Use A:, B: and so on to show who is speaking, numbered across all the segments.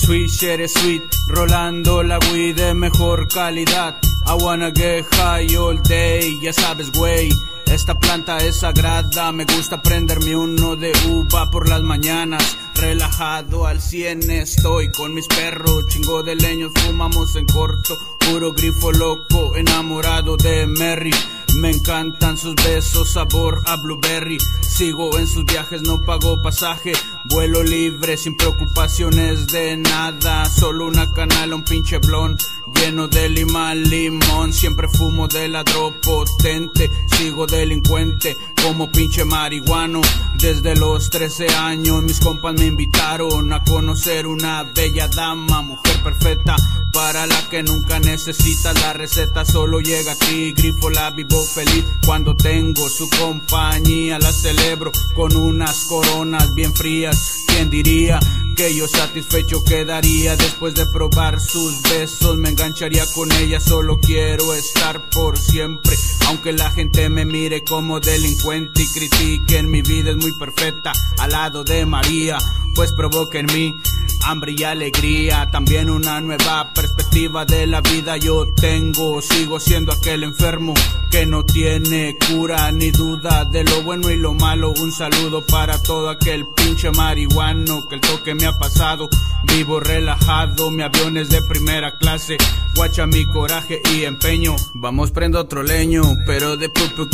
A: Sweet, eres sweet, rolando la weed de mejor calidad. I wanna get high all day, ya sabes, güey. Esta planta es sagrada, me gusta prenderme uno de uva por las mañanas. Relajado al cien estoy con mis perros, chingo de leños, fumamos en corto. Puro grifo loco, enamorado de Mary. Me encantan sus besos, sabor a blueberry. Sigo en sus viajes, no pago pasaje. Vuelo libre, sin preocupaciones de nada. Solo una canal, un pinche blon. Lleno de lima, limón. Siempre fumo de ladro potente. Sigo delincuente como pinche marihuano. Desde los 13 años mis compas me invitaron a conocer una bella dama, mujer perfecta para la que nunca necesitas la receta, solo llega a ti, grifo la vivo feliz cuando tengo su compañía, la celebro con unas coronas bien frías, ¿quién diría? Que yo satisfecho quedaría después de probar sus besos. Me engancharía con ella, solo quiero estar por siempre. Aunque la gente me mire como delincuente y critiquen, mi vida es muy perfecta al lado de María, pues provoca en mí hambre y alegría, también una nueva perspectiva de la vida yo tengo, sigo siendo aquel enfermo que no tiene cura ni duda de lo bueno y lo malo, un saludo para todo aquel pinche marihuano que el toque me ha pasado, vivo relajado, mi avión es de primera clase, guacha mi coraje y empeño, vamos prendo otro leño, pero de purple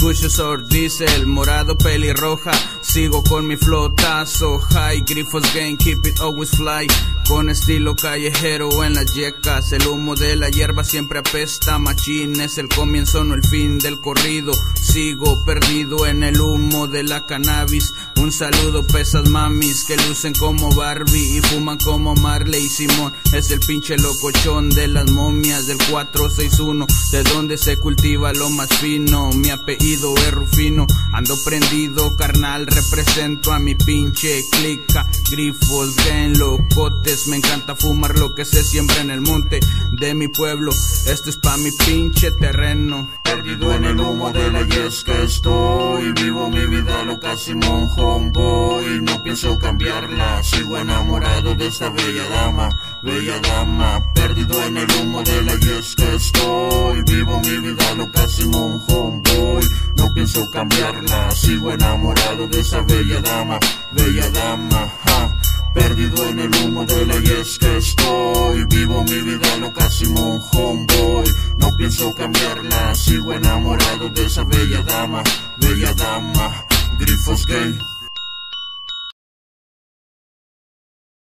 A: or diesel, morado pelirroja, sigo con mi flotazo, high, grifos game, keep it always fly, con estilo callejero en las yecas, el humo de la hierba siempre apesta. Machín es el comienzo, no el fin del corrido. Sigo perdido en el humo de la cannabis. Un saludo, pesas mamis que lucen como Barbie y fuman como Marley y Simón. Es el pinche locochón de las momias del 461, de donde se cultiva lo más fino. Mi apellido es Rufino, ando prendido, carnal. Represento a mi pinche clica, grifos, gen, locotes me encanta fumar lo que se siembra en el monte de mi pueblo. Este es pa' mi pinche terreno.
B: Perdido en el humo de la yesca estoy. Vivo mi vida loca Simón Homeboy. No pienso cambiarla. Sigo enamorado de esta bella dama. Bella dama. Perdido en el humo de la yesca estoy. Vivo mi vida loca Simón Homeboy. No pienso cambiarla. Sigo enamorado de esa bella dama. Bella dama. Perdido en el humo de la yes que estoy Vivo mi vida loca un homeboy Pienso cambiarla. Sigo enamorado de esa bella dama Bella dama Grifos gay